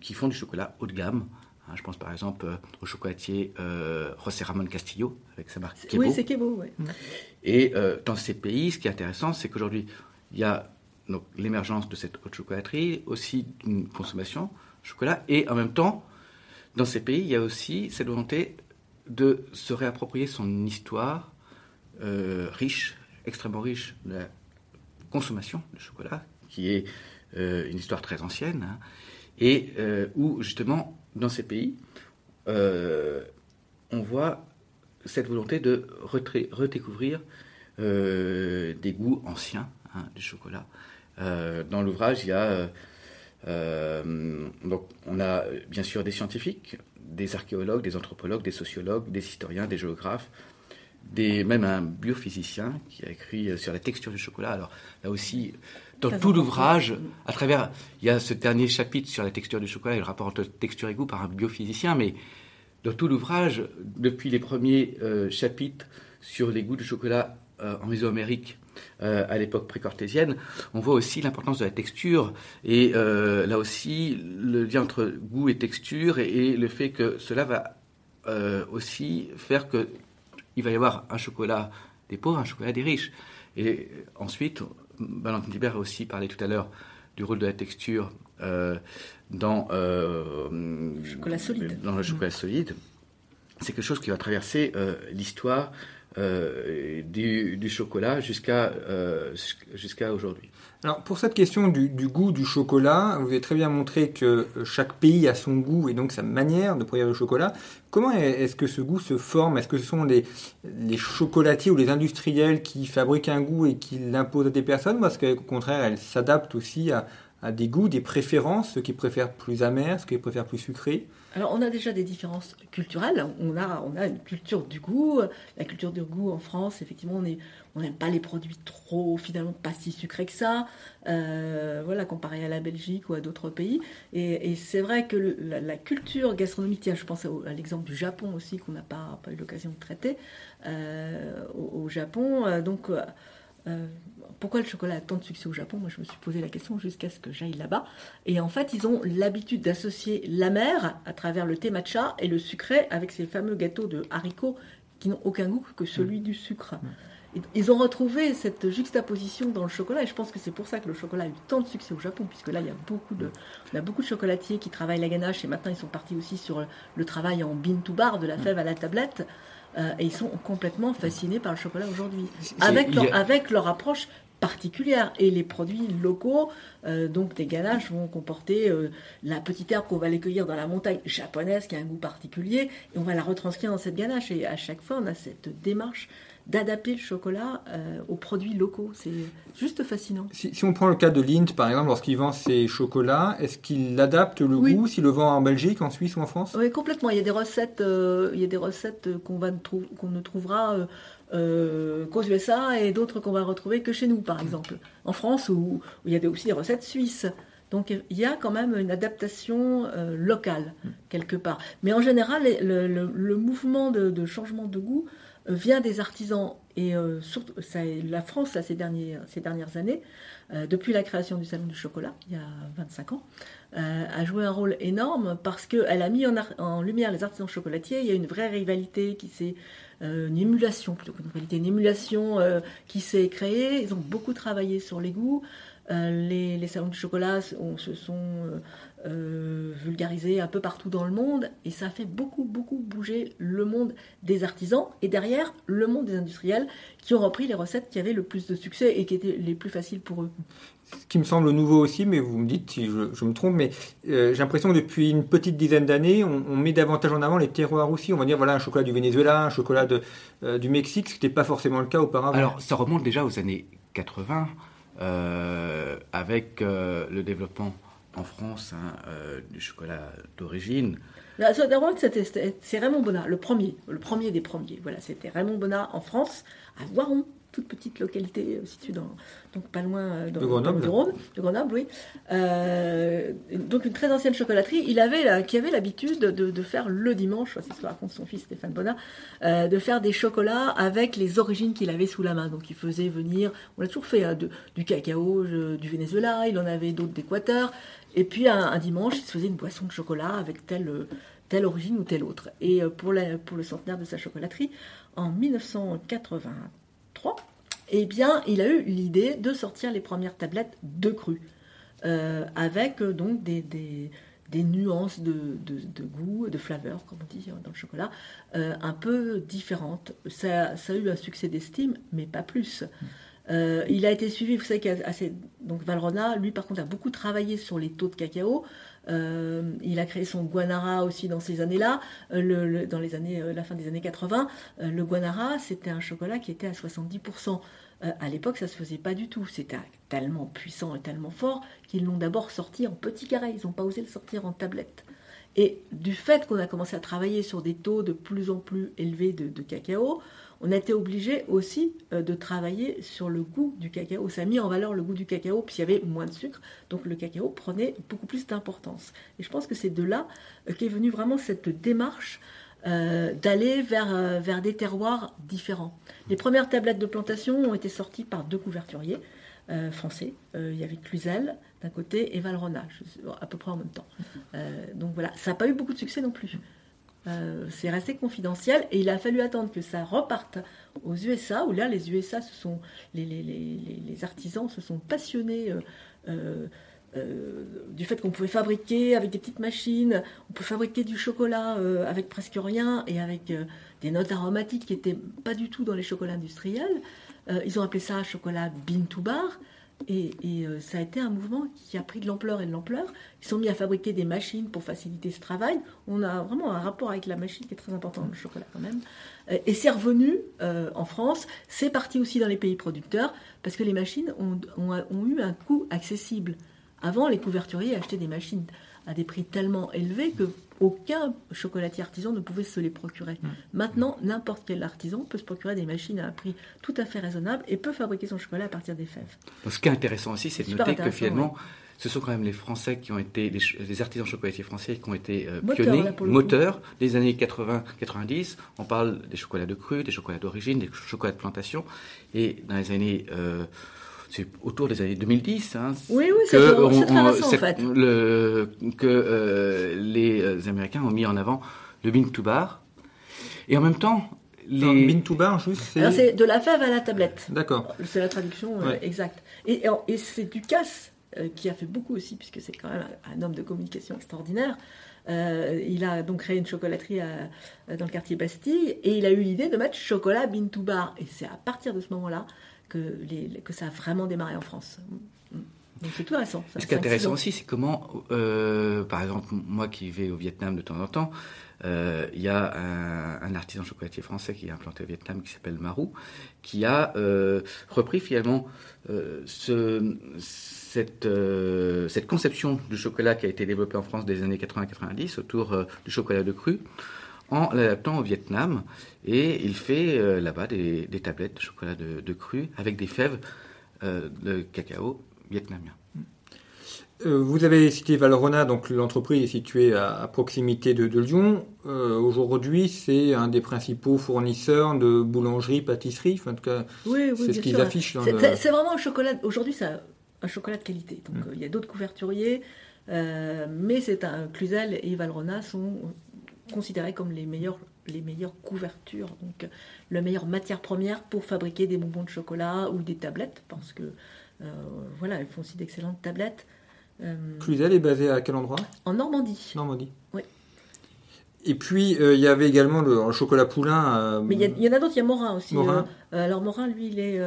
S4: qui font du chocolat haut de gamme. Hein, je pense par exemple au chocolatier José Ramón Castillo avec sa marque Kebo.
S3: Oui, c'est Kebo, oui.
S4: Et dans ces pays, ce qui est intéressant, c'est qu'aujourd'hui, il y a l'émergence de cette haute chocolaterie, aussi une consommation de chocolat, et en même temps, dans ces pays, il y a aussi cette volonté de se réapproprier son histoire euh, riche, extrêmement riche de la consommation de chocolat, qui est euh, une histoire très ancienne, hein, et euh, où justement, dans ces pays, on voit cette volonté de redécouvrir des goûts anciens hein, du chocolat. dans l'ouvrage, il y a donc, on a bien sûr des scientifiques, des archéologues, des anthropologues, des sociologues, des historiens, des géographes, des, même un biophysicien qui a écrit euh, sur la texture du chocolat. Alors là aussi, dans tout l'ouvrage, à travers, il y a ce dernier chapitre sur la texture du chocolat et le rapport entre texture et goût par un biophysicien, mais dans tout l'ouvrage, depuis les premiers euh, chapitres sur les goûts du chocolat euh, en Mésoamérique euh, à l'époque précortésienne, on voit aussi l'importance de la texture et euh, là aussi le lien entre goût et texture et, le fait que cela va euh, aussi faire que il va y avoir un chocolat des pauvres, un chocolat des riches. Et ensuite, Valentin Libert a aussi parlé tout à l'heure du rôle de la texture dans,
S3: chocolat solide.
S4: dans le chocolat solide. C'est quelque chose qui va traverser l'histoire euh, du, chocolat jusqu'à euh, jusqu'à aujourd'hui.
S2: Alors pour cette question du, goût du chocolat, vous avez très bien montré que chaque pays a son goût et donc sa manière de produire le chocolat. Comment est-ce que ce goût se forme? Est-ce que ce sont les, les, chocolatiers ou les industriels qui fabriquent un goût et qui l'imposent à des personnes? Ou est-ce qu'au contraire elles s'adaptent aussi à, à des goûts, des préférences, ceux qui préfèrent plus amer, ceux qui préfèrent plus sucré
S3: alors, on a déjà des différences culturelles. On a, on a une culture du goût. La culture du goût en France, effectivement, on n'aime pas les produits trop, finalement, pas si sucrés que ça. Euh, voilà, comparé à la Belgique ou à d'autres pays. Et, c'est vrai que la, culture gastronomique, tiens, je pense à, l'exemple du Japon aussi, qu'on n'a pas, pas eu l'occasion de traiter. Euh, au, Japon, euh, donc euh, pourquoi le chocolat a tant de succès au Japon? Moi, je me suis posé la question jusqu'à ce que j'aille là-bas. Et en fait, ils ont l'habitude d'associer la mer à travers le thé matcha et le sucré avec ces fameux gâteaux de haricots qui n'ont aucun goût que celui mm. du sucre. Mm. Ils ont retrouvé cette juxtaposition dans le chocolat et je pense que c'est pour ça que le chocolat a eu tant de succès au Japon, puisque là, il y a beaucoup de, a beaucoup de chocolatiers qui travaillent la ganache et maintenant ils sont partis aussi sur le travail en bean to bar, de la mm. fève à la tablette. Euh, et ils sont complètement fascinés par le chocolat aujourd'hui, avec leur, avec leur approche particulière. Et les produits locaux, euh, donc des ganaches, vont comporter euh, la petite herbe qu'on va aller cueillir dans la montagne japonaise qui a un goût particulier, et on va la retranscrire dans cette ganache. Et à chaque fois, on a cette démarche d'adapter le chocolat euh, aux produits locaux. C'est juste fascinant.
S2: Si, on prend le cas de Lindt, par exemple, lorsqu'il vend ses chocolats, est-ce qu'il adapte le goût s'il le vend en Belgique, en Suisse ou en France?
S3: Oui, complètement. Il y a des recettes, euh, il y a des recettes qu'on va qu'on ne trouvera euh, qu'aux USA et d'autres qu'on va retrouver que chez nous, par exemple. En France, où, il y a aussi des recettes suisses. Donc il y a quand même une adaptation locale, quelque part. Mais en général, le, mouvement de, de, changement de goût vient des artisans Et surtout, ça, la France, ces, derniers, ces dernières années, depuis la création du Salon du chocolat, il y a 25 ans, a joué un rôle énorme parce qu'elle a mis en, en, lumière les artisans chocolatiers. Il y a une vraie rivalité qui s'est une émulation plutôt qu'une rivalité, une émulation qui s'est créée. Ils ont beaucoup travaillé sur les goûts. les, les, salons du chocolat se sont euh, vulgarisé un peu partout dans le monde et ça a fait beaucoup beaucoup bouger le monde des artisans et derrière le monde des industriels qui ont repris les recettes qui avaient le plus de succès et qui étaient les plus faciles pour eux.
S2: Ce qui me semble nouveau aussi, mais vous me dites si je, me trompe, mais euh, j'ai l'impression que depuis une petite dizaine d'années, on, met davantage en avant les terroirs aussi. On va dire voilà un chocolat du Venezuela, un chocolat de, euh, du Mexique, ce qui n'était pas forcément le cas auparavant.
S4: Alors ça remonte déjà aux années 80 avec le développement en France hein, euh, du chocolat d'origine.
S3: C'est Raymond Bonnat, le premier, le premier des premiers. Voilà, c'était Raymond Bonnat en France, à Voiron, toute petite localité euh, située dans, donc pas loin euh,
S2: de, Grenoble.
S3: de Grenoble, oui. Euh, donc une très ancienne chocolaterie. Il avait, qui avait l'habitude de, faire le dimanche, c'est ce que raconte son fils Stéphane Bonnat, de faire des chocolats avec les origines qu'il avait sous la main. Donc il faisait venir, on l'a toujours fait, hein, du cacao du Venezuela, il en avait d'autres d'Équateur. Et puis un, dimanche, il se faisait une boisson de chocolat avec telle, telle origine ou telle autre. Et pour, pour le centenaire de sa chocolaterie, en 1980, eh bien, il a eu l'idée de sortir les premières tablettes de cru, euh, avec euh, donc des, nuances de, goût, de flaveur, comme on dit dans le chocolat, euh, un peu différentes. Ça, a eu un succès d'estime, mais pas plus. il a été suivi, vous savez qu'il donc Valrona, lui par contre, a beaucoup travaillé sur les taux de cacao. Euh, il a créé son Guanara aussi dans ces années-là, euh, dans les années, euh, la fin des années 80. le Guanara, c'était un chocolat qui était à 70%. à l'époque, ça se faisait pas du tout. C'était tellement puissant et tellement fort qu'ils l'ont d'abord sorti en petits carrés. Ils n'ont pas osé le sortir en tablette. Et du fait qu'on a commencé à travailler sur des taux de plus en plus élevés de cacao, on a été obligé aussi euh, de travailler sur le goût du cacao. Ça a mis en valeur le goût du cacao, puisqu'il y avait moins de sucre, donc le cacao prenait beaucoup plus d'importance. Et je pense que c'est de là euh, qu'est venue vraiment cette démarche euh, d'aller vers, vers des terroirs différents. Les premières tablettes de plantation ont été sorties par deux couverturiers français. il y avait Cluzel d'un côté et Valrona, à peu près en même temps. donc voilà, ça n'a pas eu beaucoup de succès non plus. Euh, c'est resté confidentiel et il a fallu attendre que ça reparte aux USA, où là, les USA, sont, les, artisans se sont passionnés euh, euh, du fait qu'on pouvait fabriquer avec des petites machines, on peut fabriquer du chocolat avec presque rien et avec des notes aromatiques qui n'étaient pas du tout dans les chocolats industriels. ils ont appelé ça chocolat bean bar. Et, euh, ça a été un mouvement qui a pris de l'ampleur et de l'ampleur. Ils sont mis à fabriquer des machines pour faciliter ce travail. On a vraiment un rapport avec la machine qui est très important le chocolat quand même. Euh, et c'est revenu euh, en France. C'est parti aussi dans les pays producteurs parce que les machines ont, ont eu un coût accessible. Avant, les couverturiers achetaient des machines à des prix tellement élevés que aucun chocolatier artisan ne pouvait se les procurer. Mm. Maintenant, n'importe quel artisan peut se procurer des machines à un prix tout à fait raisonnable et peut fabriquer son chocolat à partir des fèves.
S4: ce qui est intéressant aussi, c'est de noter que finalement, ce sont quand même les Français qui ont été, les, artisans chocolatiers français qui ont été euh, pionniers, moteurs des années 80-90. On parle des chocolats de cru, des chocolats d'origine, des chocolats de plantation. Et dans les années... Euh, c'est autour des années 2010. Hein,
S3: oui, oui, c'est très récent, en fait.
S4: Le, que euh, les Américains ont mis en avant le bean to bar. Et en même temps, les...
S2: bean to bar, juste,
S3: c'est... c'est de la fève à la tablette.
S2: D'accord.
S3: C'est la traduction euh, exacte. Et, et c'est Ducasse euh, qui a fait beaucoup aussi, puisque c'est quand même un homme de communication extraordinaire. il a donc créé une chocolaterie dans le quartier Bastille et il a eu l'idée de mettre chocolat bean to bar. Et c'est à partir de ce moment-là que, les, que ça a vraiment démarré en France. Donc c'est tout récent.
S4: Ce qui est intéressant aussi, c'est comment, euh, par exemple, moi qui vais au Vietnam de temps en temps, euh, il y a un, artisan chocolatier français qui est implanté au Vietnam qui s'appelle Marou, qui a euh, repris finalement ce, cette, cette conception du chocolat qui a été développée en France des années 80-90 autour du chocolat de cru en l'adaptant au Vietnam. Et il fait euh, là-bas des, tablettes de chocolat de, cru avec des fèves euh, de cacao vietnamien.
S2: Euh, vous avez cité Valrhona, donc l'entreprise est située à, proximité de, Lyon. Euh, aujourd'hui, c'est un des principaux fournisseurs de boulangerie, pâtisserie. en tout cas, c'est ce qu'ils affichent.
S3: C'est vraiment un chocolat. Aujourd'hui, c'est un chocolat de qualité. Donc, mm. il y a d'autres couverturiers, mais c'est un Cluzel et Valrhona sont considérés comme les meilleurs les meilleures couvertures, donc la meilleure matière première pour fabriquer des bonbons de chocolat ou des tablettes, parce que voilà, ils font aussi d'excellentes tablettes.
S2: Euh, Cluzel est basé à quel endroit?
S3: En Normandie.
S2: Normandie.
S3: Oui.
S2: Et puis, euh, il y avait également le, chocolat poulain. Euh,
S3: Mais il y, en a d'autres, il y a Morin aussi. alors, Morin, lui, il est,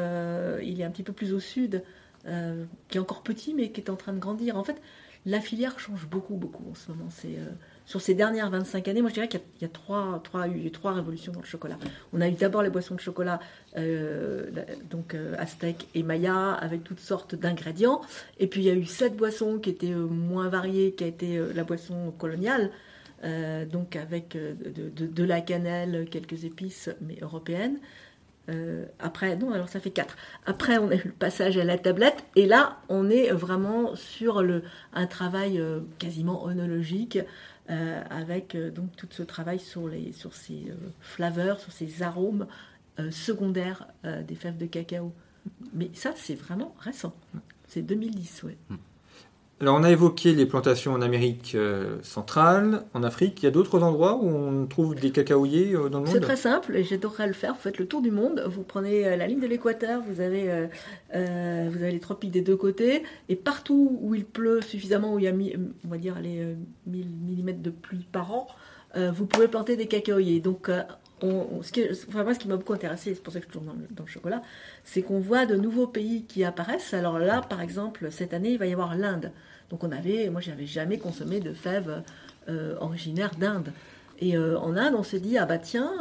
S3: il est un petit peu plus au sud, qui est encore petit, mais qui est en train de grandir. En fait, la filière change beaucoup, beaucoup en ce moment. C'est sur ces dernières 25 années, moi je dirais qu'il y, a, trois, trois, eu trois révolutions dans le chocolat. On a eu d'abord les boissons de chocolat, euh, donc euh, Aztec et Maya, avec toutes sortes d'ingrédients. Et puis il y a eu cette boisson qui était euh, moins variée, qui a été la boisson coloniale, donc avec de, la cannelle, quelques épices, mais européennes. après, non, alors ça fait quatre. Après, on a eu le passage à la tablette, et là, on est vraiment sur le, un travail quasiment onologique euh, avec euh, donc tout ce travail sur, les, sur ces euh, flaveurs, sur ces arômes secondaires des fèves de cacao. Mais ça, c'est vraiment récent. C'est 2010, ouais. Hmm.
S2: Alors, on a évoqué les plantations en Amérique centrale, en Afrique. Il y a d'autres endroits où on trouve des cacaoyers dans le monde
S3: C'est très simple et j'adorerais le faire. Vous faites le tour du monde. Vous prenez la ligne de l'équateur, vous, avez, vous avez les tropiques des deux côtés. Et partout où il pleut suffisamment, où il y a, on va dire, les 1000 mm de pluie par an, vous pouvez planter des cacaoyers. Donc, ce qui, moi, ce qui m'a beaucoup intéressé, c'est pour ça que je tourne dans le, chocolat, c'est qu'on voit de nouveaux pays qui apparaissent. Alors là, par exemple, cette année, il va y avoir l'Inde. Donc on avait, moi, j'avais jamais consommé de fèves euh, originaires d'Inde. Et euh, en Inde, on s'est dit, ah bah tiens,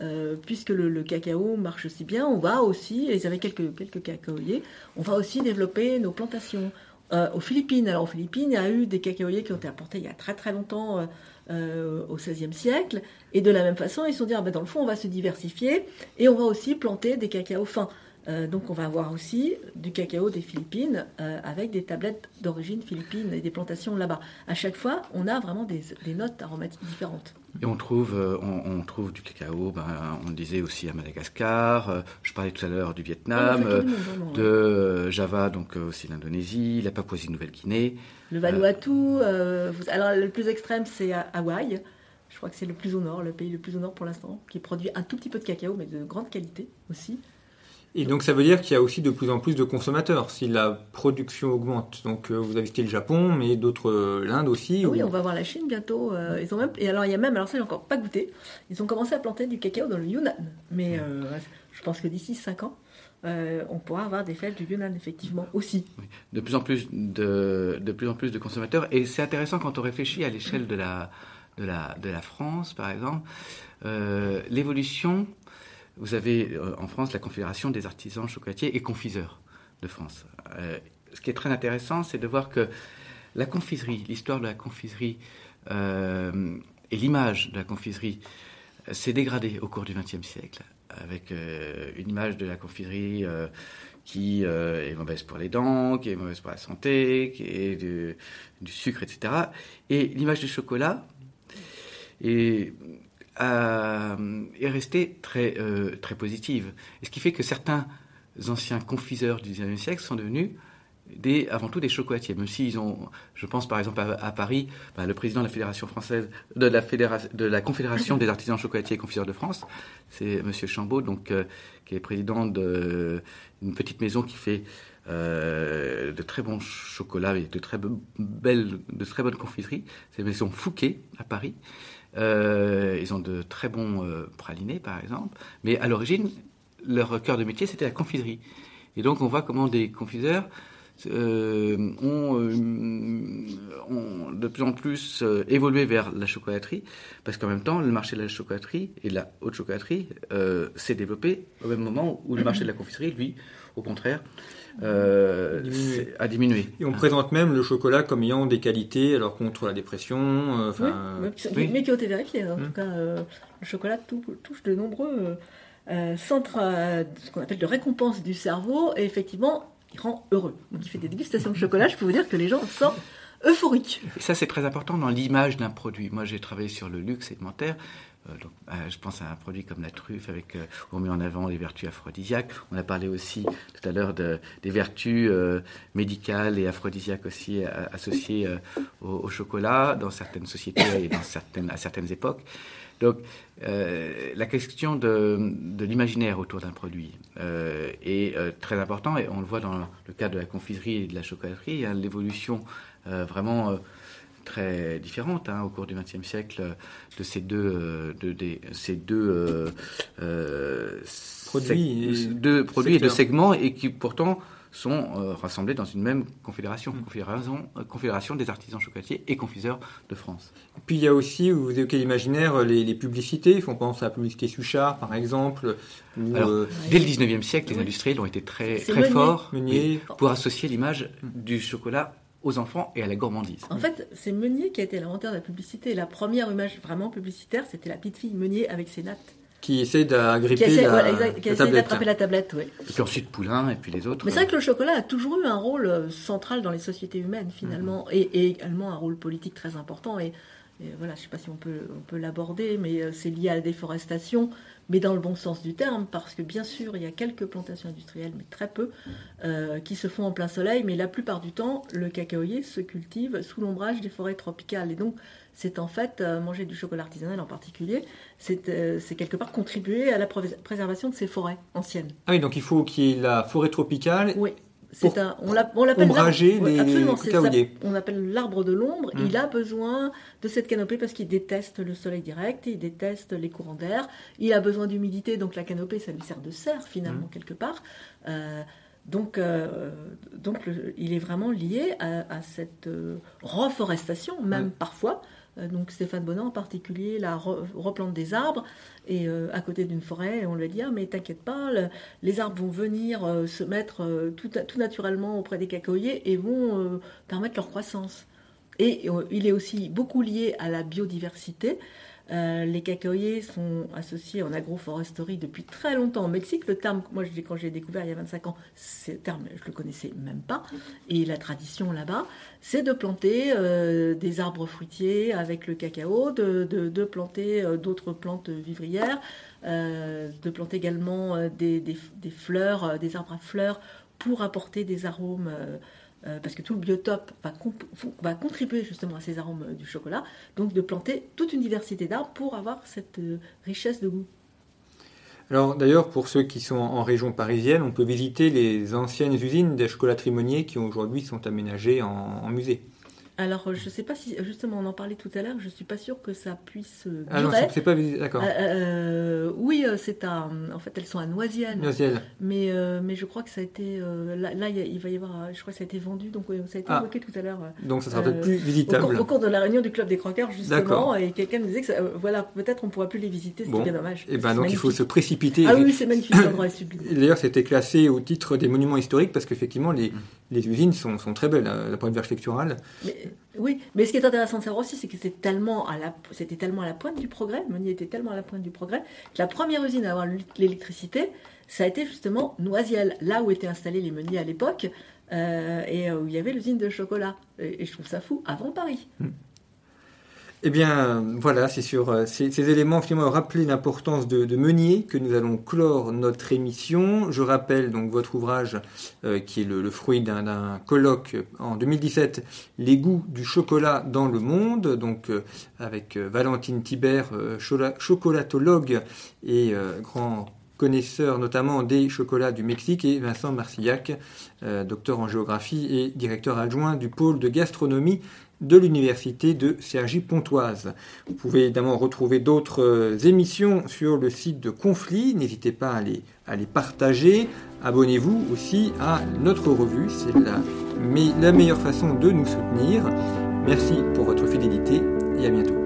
S3: euh, puisque le, cacao marche si bien, on va aussi, et ils avaient quelques, quelques cacaoyers, on va aussi développer nos plantations. aux Philippines, alors aux Philippines, il y a eu des cacaoyers qui ont été apportés il y a très très longtemps euh, au XVIe siècle. Et de la même façon, ils se sont dit, ah ben, dans le fond, on va se diversifier et on va aussi planter des cacao fins. Euh, donc on va avoir aussi du cacao des Philippines euh, avec des tablettes d'origine philippine et des plantations là-bas. À chaque fois, on a vraiment des, notes aromatiques différentes.
S4: Et on trouve, euh, on, trouve du cacao, ben, on le disait aussi à Madagascar, je parlais tout à l'heure du Vietnam, de Java, donc aussi l'Indonésie, la Papouasie-Nouvelle-Guinée.
S3: Le Vanuatu, alors le plus extrême c'est Hawaï. Je crois que c'est le plus au nord, le pays le plus au nord pour l'instant, qui produit un tout petit peu de cacao, mais de grande qualité aussi.
S2: Et donc ça veut dire qu'il y a aussi de plus en plus de consommateurs si la production augmente. Donc euh, vous avez cité le Japon, mais d'autres, euh, l'Inde aussi.
S3: Oui, on va voir la Chine bientôt. Euh, ils ont même, et alors il y a même, alors ça j'ai encore pas goûté, ils ont commencé à planter du cacao dans le Yunnan. Mais je pense que d'ici 5 ans, on pourra avoir des fèves du Yunnan effectivement aussi.
S4: De plus en plus de, de plus en plus de consommateurs. Et c'est intéressant quand on réfléchit à l'échelle de la, de, la, de la France, par exemple, l'évolution vous avez euh, en France la Confédération des artisans chocolatiers et confiseurs de France. Euh, ce qui est très intéressant, c'est de voir que la confiserie, l'histoire de la confiserie euh, et l'image de la confiserie s'est dégradée au cours du XXe siècle, avec une image de la confiserie qui est mauvaise pour les dents, qui est mauvaise pour la santé, qui est du, du sucre, etc. Et l'image du chocolat est euh, est restée très, euh, très positive. Et ce qui fait que certains anciens confiseurs du XIXe siècle sont devenus avant tout des chocolatiers, même s'ils ont, je pense par exemple à, Paris, bah, le président de la fédération française, de la, confédération des artisans chocolatiers et confiseurs de France, c'est Monsieur Chambaud, donc euh, qui est président d'une petite maison qui fait de très bons chocolats et de très belles, de très bonnes confiseries. C'est la maison Fouquet à Paris. Euh, ils ont de très bons euh, pralinés, par exemple. Mais à l'origine, leur cœur de métier, c'était la confiserie. Et donc, on voit comment des confiseurs euh, ont, de plus en plus évolué vers la chocolaterie, parce qu'en même temps, le marché de la chocolaterie et de la haute chocolaterie s'est développé au même moment où le marché de la confiserie, lui, au contraire, euh, a diminué.
S2: Et on présente même le chocolat comme ayant des qualités alors contre la dépression. Euh,
S3: oui, mais qui ont été vérifiées. Hein. En tout hum. cas, euh, le chocolat touche de nombreux centres, ce qu'on appelle de récompense du cerveau. Et effectivement, qui rend heureux. Donc il fait des dégustations de chocolat, je peux vous dire que les gens sortent euphoriques.
S4: Et ça, c'est très important dans l'image d'un produit. Moi, j'ai travaillé sur le luxe alimentaire. Euh, euh, je pense à un produit comme la truffe, avec, euh, où on met en avant les vertus aphrodisiaques. On a parlé aussi tout à l'heure de, des vertus euh, médicales et aphrodisiaques aussi euh, associées euh, au, chocolat dans certaines sociétés et dans certaines, à certaines époques. Donc, euh, la question de, de l'imaginaire autour d'un produit euh, est euh, très important et on le voit dans le cas de la confiserie et de la chocolaterie. A l'évolution euh, vraiment euh, très différente hein, au cours du XXe siècle de ces deux, euh, de, ces deux euh, euh,
S2: Produits
S4: sec-
S2: et
S4: deux produits et deux
S2: secteurs.
S4: segments et qui pourtant sont euh, rassemblés dans une même confédération,
S2: Mm.
S4: confédération, euh, confédération des artisans chocolatiers et confiseurs de France.
S2: Puis il y a aussi, vous évoquez l'imaginaire, les, les publicités. On pense à la publicité Suchard, par exemple,
S4: Alors,
S2: euh,
S4: Dès le 19e siècle, les industriels ont été très, très
S3: Meunier.
S4: forts
S2: Meunier.
S4: pour associer l'image du chocolat aux enfants et à la gourmandise.
S3: En fait, c'est Meunier qui a été l'inventeur de la publicité. La première image vraiment publicitaire, c'était la petite fille Meunier avec ses nattes.
S2: qui essaie d'agripper la,
S3: voilà, exact, qui
S2: la tablette.
S3: d'attraper la tablette, oui.
S4: Et puis ensuite Poulain et puis les autres.
S3: Mais c'est vrai que le chocolat a toujours eu un rôle euh, central dans les sociétés humaines, finalement, et, et également un rôle politique très important. Et, et voilà, je ne sais pas si on peut, on peut l'aborder, mais euh, c'est lié à la déforestation, mais dans le bon sens du terme, parce que bien sûr, il y a quelques plantations industrielles, mais très peu, euh, qui se font en plein soleil, mais la plupart du temps, le cacaoyer se cultive sous l'ombrage des forêts tropicales. Et donc, c'est en fait, euh, manger du chocolat artisanal en particulier, c'est euh, quelque part contribuer à la pré- préservation de ces forêts anciennes.
S2: Ah oui, donc il faut qu'il y ait la forêt tropicale.
S3: Oui. C'est un, on l'a- on l'appelle
S2: ombrager
S3: l'arbre- ouais,
S2: les-
S3: absolument,
S2: les
S3: c'est ça.
S2: cacaoyers.
S3: On appelle l'arbre de l'ombre.
S2: Mm.
S3: Il a besoin de cette canopée parce qu'il déteste le soleil direct, il déteste les courants d'air. Il a besoin d'humidité, donc la canopée, ça lui sert de serre
S2: Mm.
S3: finalement quelque part. Euh, donc, euh, donc le- il est vraiment lié à, à cette euh, reforestation, même
S2: Ouais.
S3: parfois. Euh, donc Stéphane Bonan en particulier, la re- replante des arbres et euh, à côté d'une forêt, on lui a dit ah mais t'inquiète pas, le- les arbres vont venir euh, se mettre tout, naturellement auprès des cacaoyers et vont permettre leur croissance. Et euh, il est aussi beaucoup lié à la biodiversité. Euh, les cacaoyers sont associés en agroforesterie depuis très longtemps au Mexique. Le terme, moi, quand j'ai découvert il y a 25 ans, ce terme, je le connaissais même pas. Et la tradition là-bas, c'est de planter euh, des arbres fruitiers avec le cacao, de, planter d'autres plantes vivrières, de planter également des, fleurs, des arbres à fleurs pour apporter des arômes. Euh, parce que tout le biotope va, contribuer justement à ces arômes euh, du chocolat, donc de planter toute une diversité d'arbres pour avoir cette euh, richesse de goût.
S2: Alors d'ailleurs, pour ceux qui sont en région parisienne, on peut visiter les anciennes usines des chocolateries Meunier qui aujourd'hui sont aménagées en musée.
S3: Alors, euh, je ne sais pas si, justement, on en parlait tout à l'heure, je ne suis pas sûre que ça puisse euh,
S2: Ah non,
S3: durer.
S2: c'est- c'est pas visité, d'accord.
S3: Euh, euh, oui, c'est à. En fait, elles sont à Noisiel.
S2: Noisiel.
S3: Mais, euh, mais je crois que ça a été. euh, là, là, il va y avoir. Je crois que ça a été vendu, donc ça a été
S2: Ah.
S3: évoqué tout à l'heure.
S2: Donc ça sera
S3: Euh,
S2: peut-être plus
S3: Au cours,
S2: visitable.
S3: au cours de la réunion du club des croqueurs, justement,
S2: D'accord.
S3: et quelqu'un me disait que ça- voilà, peut-être on ne pourra plus les visiter, c'est
S2: Bon.
S3: bien dommage.
S2: Et ben
S3: C'est
S2: donc il faut se précipiter.
S3: Ah oui, c'est magnifique, l'endroit est sublime.
S2: D'ailleurs, c'était classé au titre des monuments historiques parce qu'effectivement, les, les usines sont, sont très belles euh, d'un point de vue architectural.
S3: Mais, oui, mais ce qui est intéressant de savoir aussi, c'est que c'était tellement, à la, c'était tellement à la pointe du progrès, Meunier était tellement à la pointe du progrès, que la première usine à avoir l'électricité, ça a été justement Noisiel, là où étaient installés les meuniers à l'époque, euh, et où il y avait l'usine de chocolat. Et, et je trouve ça fou, avant Paris.
S2: Eh bien, voilà, c'est sur euh, ces, éléments finalement rappeler l'importance de, Meunier que nous allons clore notre émission. Je rappelle donc votre ouvrage euh, qui est le, fruit d'un- colloque en 2017, Les goûts du chocolat dans le monde, donc euh, avec Valentine Thibert, chocolatologue et grand connaisseur notamment des chocolats du Mexique, et Vincent Marcillac, docteur en géographie et directeur adjoint du pôle de gastronomie de l'université de Cergy-Pontoise. Vous pouvez évidemment retrouver d'autres euh, émissions sur le site de Conflit. N'hésitez pas à les, partager. Abonnez-vous aussi à notre revue. C'est la meilleure façon de nous soutenir. Merci pour votre fidélité et à bientôt.